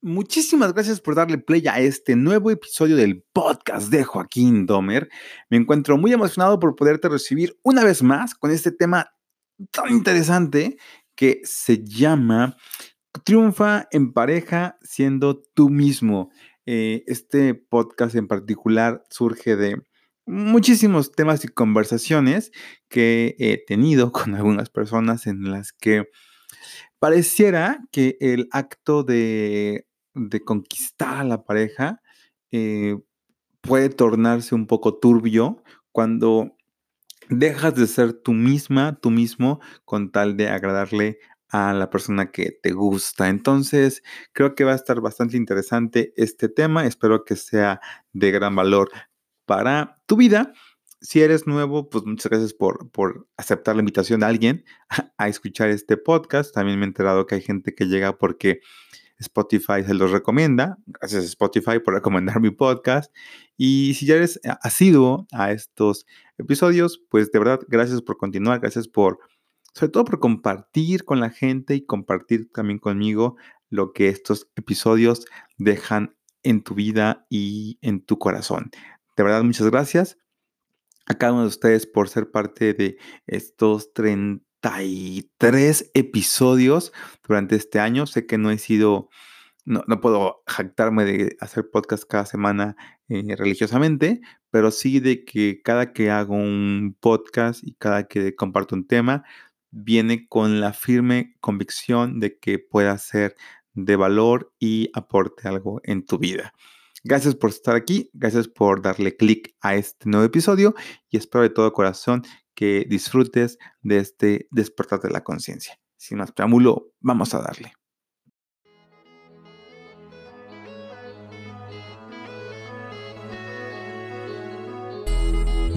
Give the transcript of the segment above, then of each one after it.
Muchísimas gracias por darle play a este nuevo episodio del podcast de Joaquín Domer. Me encuentro muy emocionado por poderte recibir una vez más con este tema tan interesante que se llama Triunfa en pareja siendo tú mismo. Eh, este podcast en particular surge de muchísimos temas y conversaciones que he tenido con algunas personas en las que pareciera que el acto de de conquistar a la pareja, eh, puede tornarse un poco turbio cuando dejas de ser tú misma, tú mismo, con tal de agradarle a la persona que te gusta. Entonces, creo que va a estar bastante interesante este tema. Espero que sea de gran valor para tu vida. Si eres nuevo, pues muchas gracias por, por aceptar la invitación de alguien a, a escuchar este podcast. También me he enterado que hay gente que llega porque Spotify se los recomienda. Gracias Spotify por recomendar mi podcast. Y si ya eres asiduo a estos episodios, pues de verdad, gracias por continuar, gracias por, sobre todo por compartir con la gente y compartir también conmigo lo que estos episodios dejan en tu vida y en tu corazón. De verdad, muchas gracias a cada uno de ustedes por ser parte de estos 30 tres episodios durante este año. Sé que no he sido, no, puedo jactarme de hacer podcast cada semana eh, religiosamente, pero sí de que cada que hago un podcast y cada que comparto un tema, viene con la firme convicción de que pueda ser de valor y aporte algo en tu vida. Gracias por estar aquí, gracias por darle clic a este nuevo episodio y espero de todo corazón que disfrutes de este despertar de la conciencia. Sin más preámbulo, vamos a darle.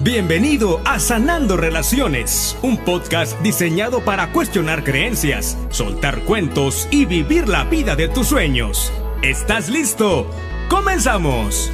Bienvenido a Sanando Relaciones, un podcast diseñado para cuestionar creencias, soltar cuentos y vivir la vida de tus sueños. ¿Estás listo? ¡Comenzamos!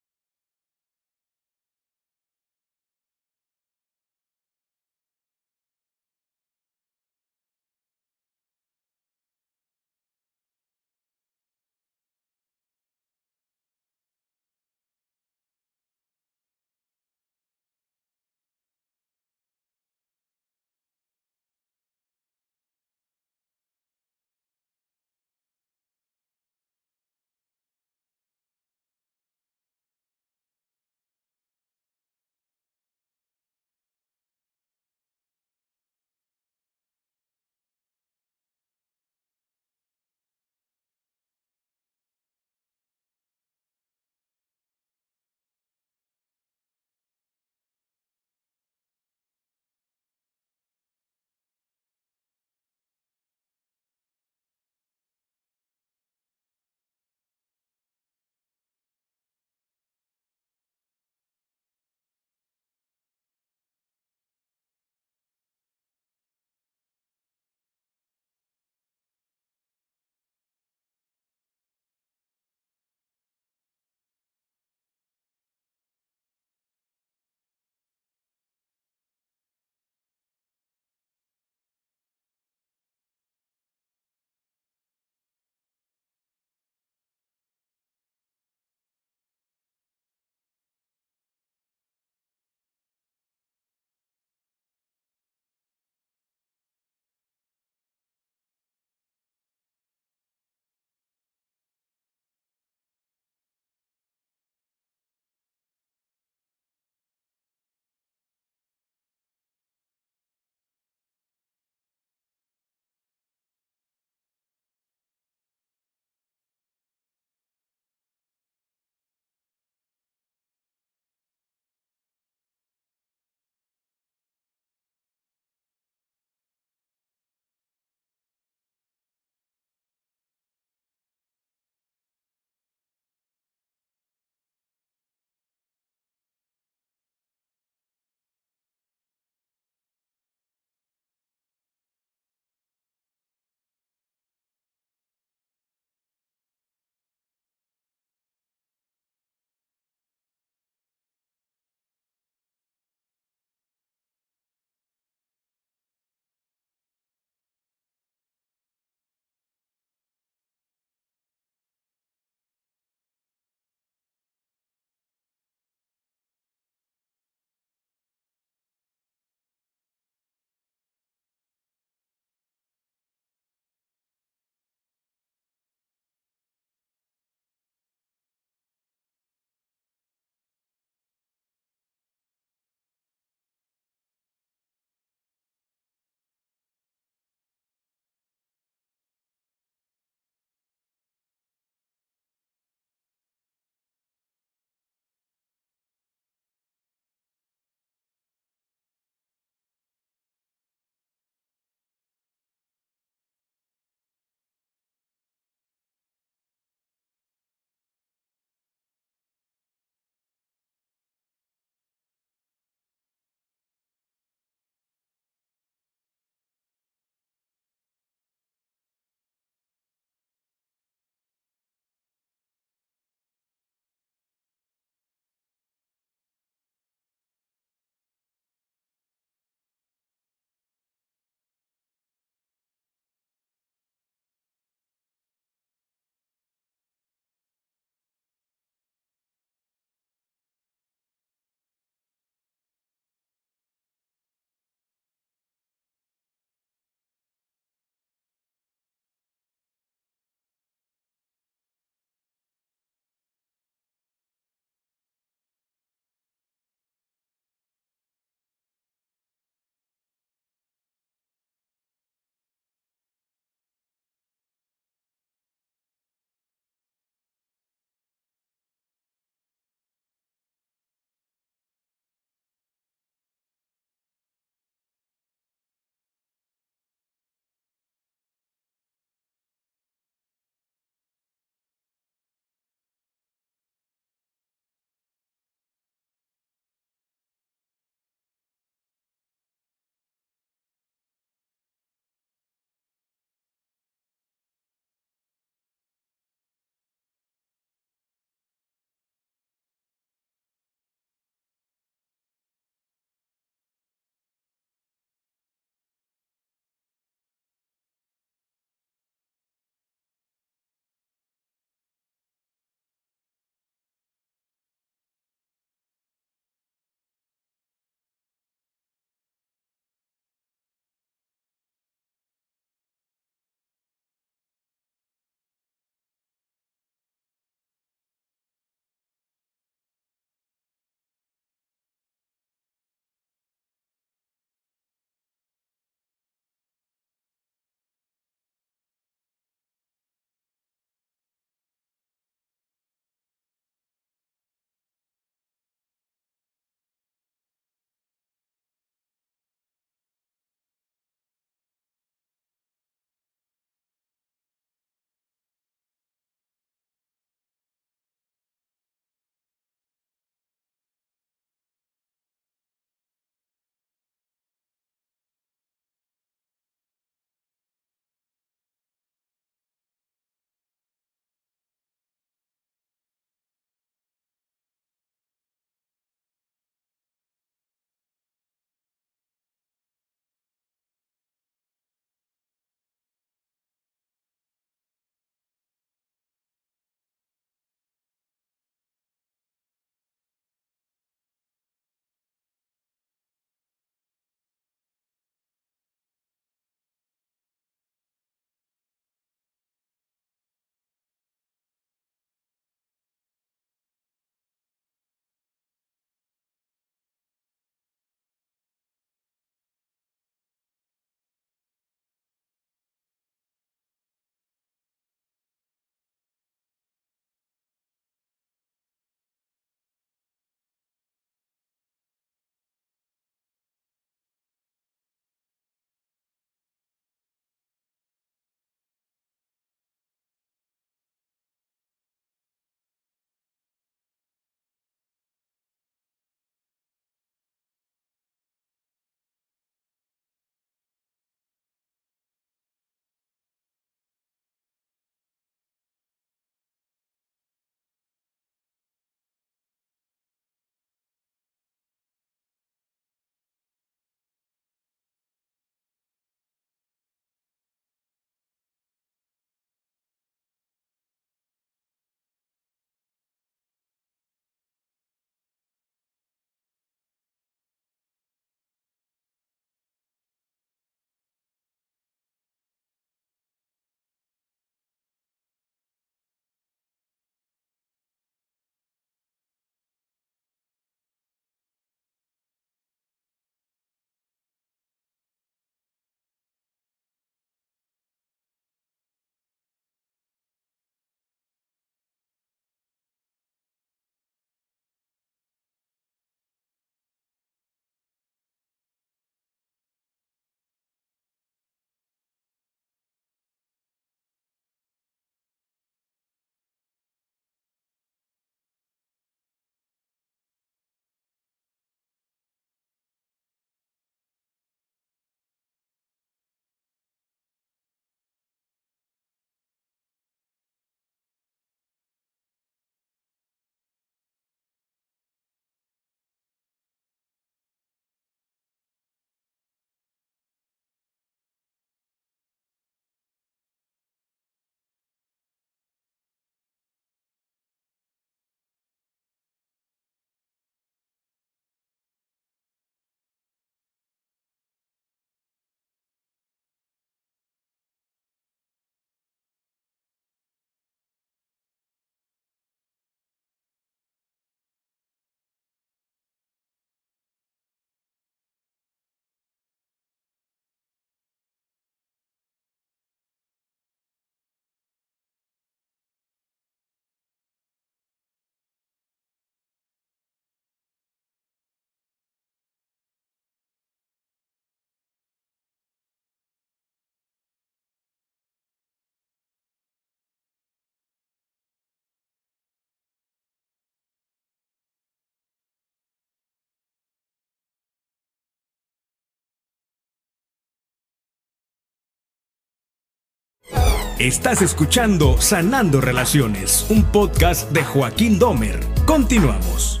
Estás escuchando Sanando Relaciones, un podcast de Joaquín Domer. Continuamos.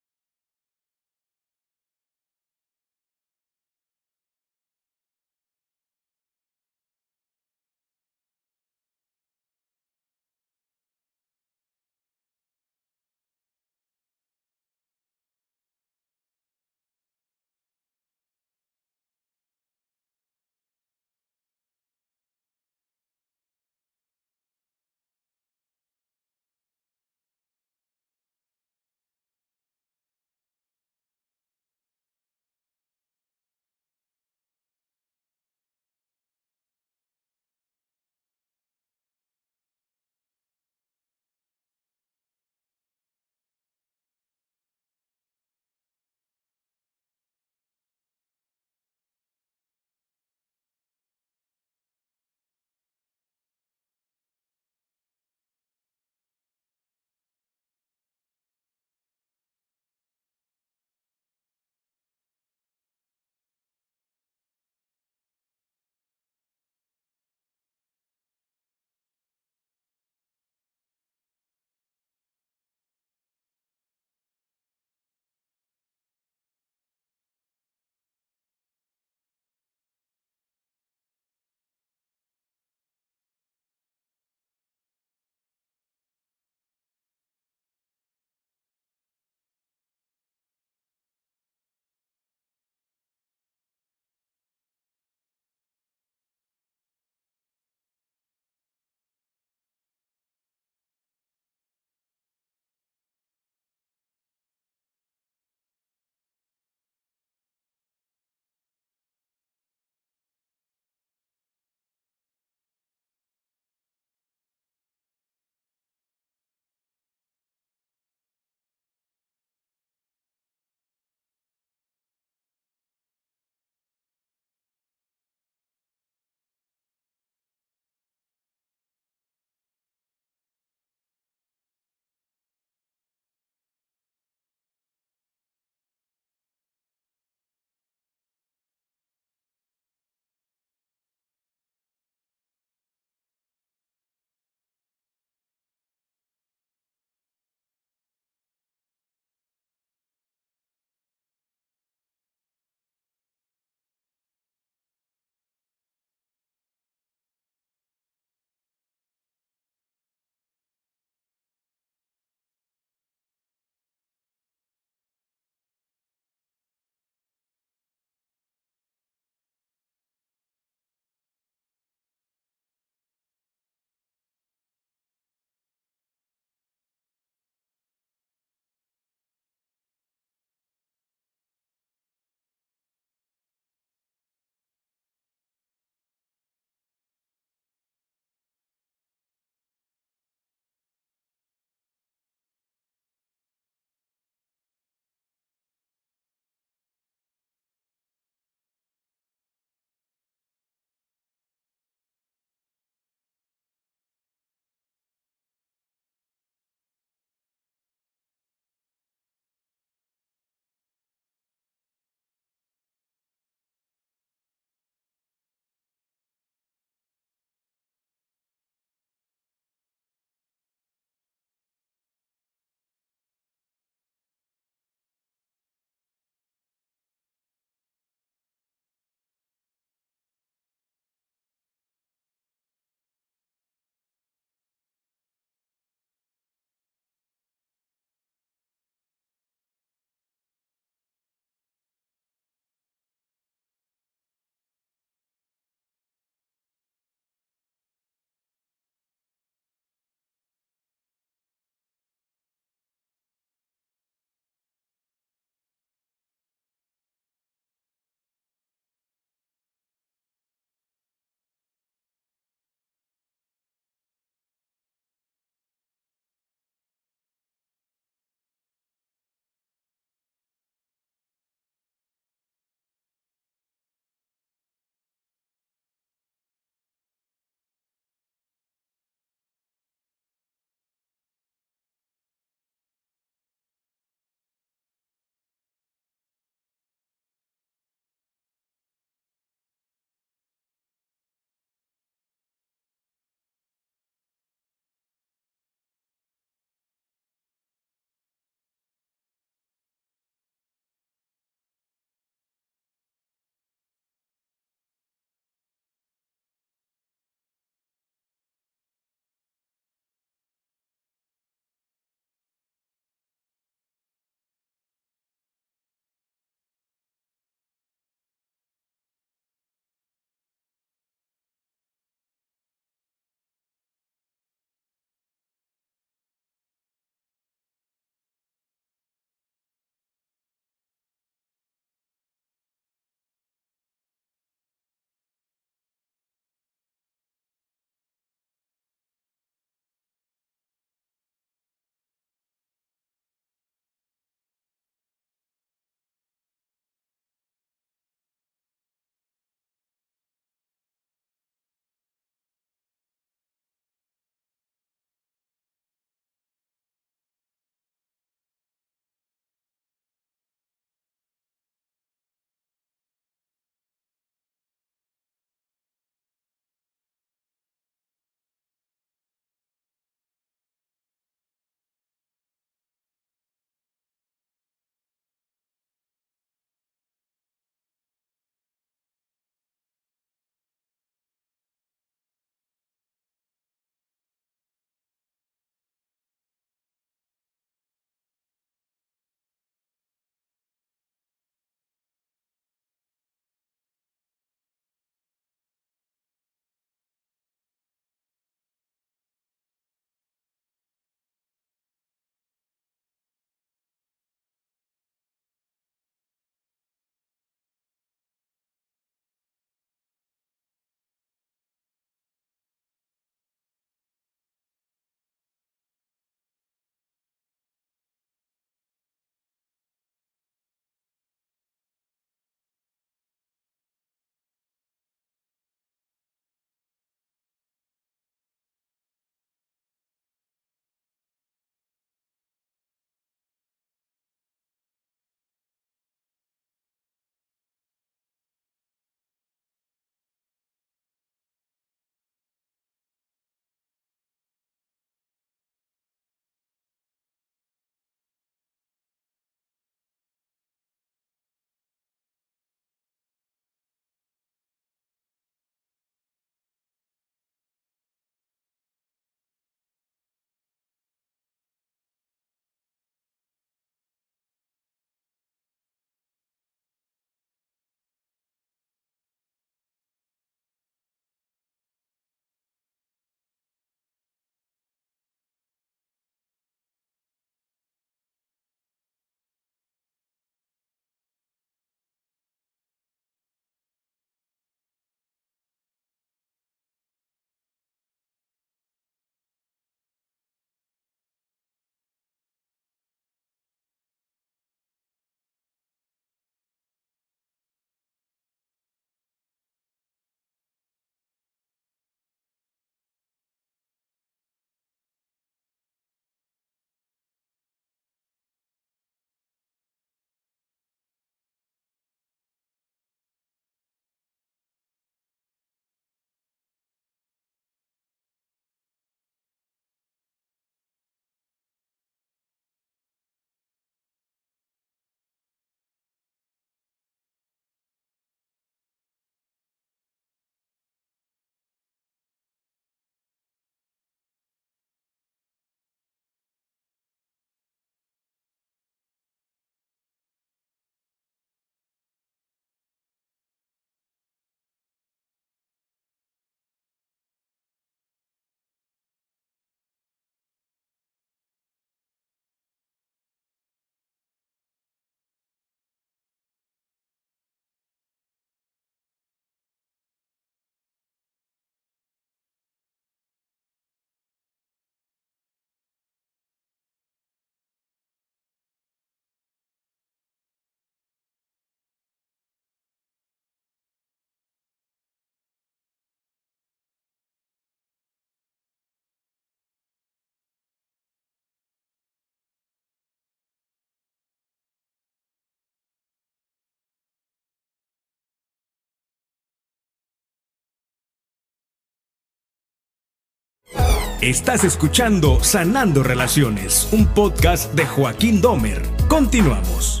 Estás escuchando Sanando Relaciones, un podcast de Joaquín Domer. Continuamos.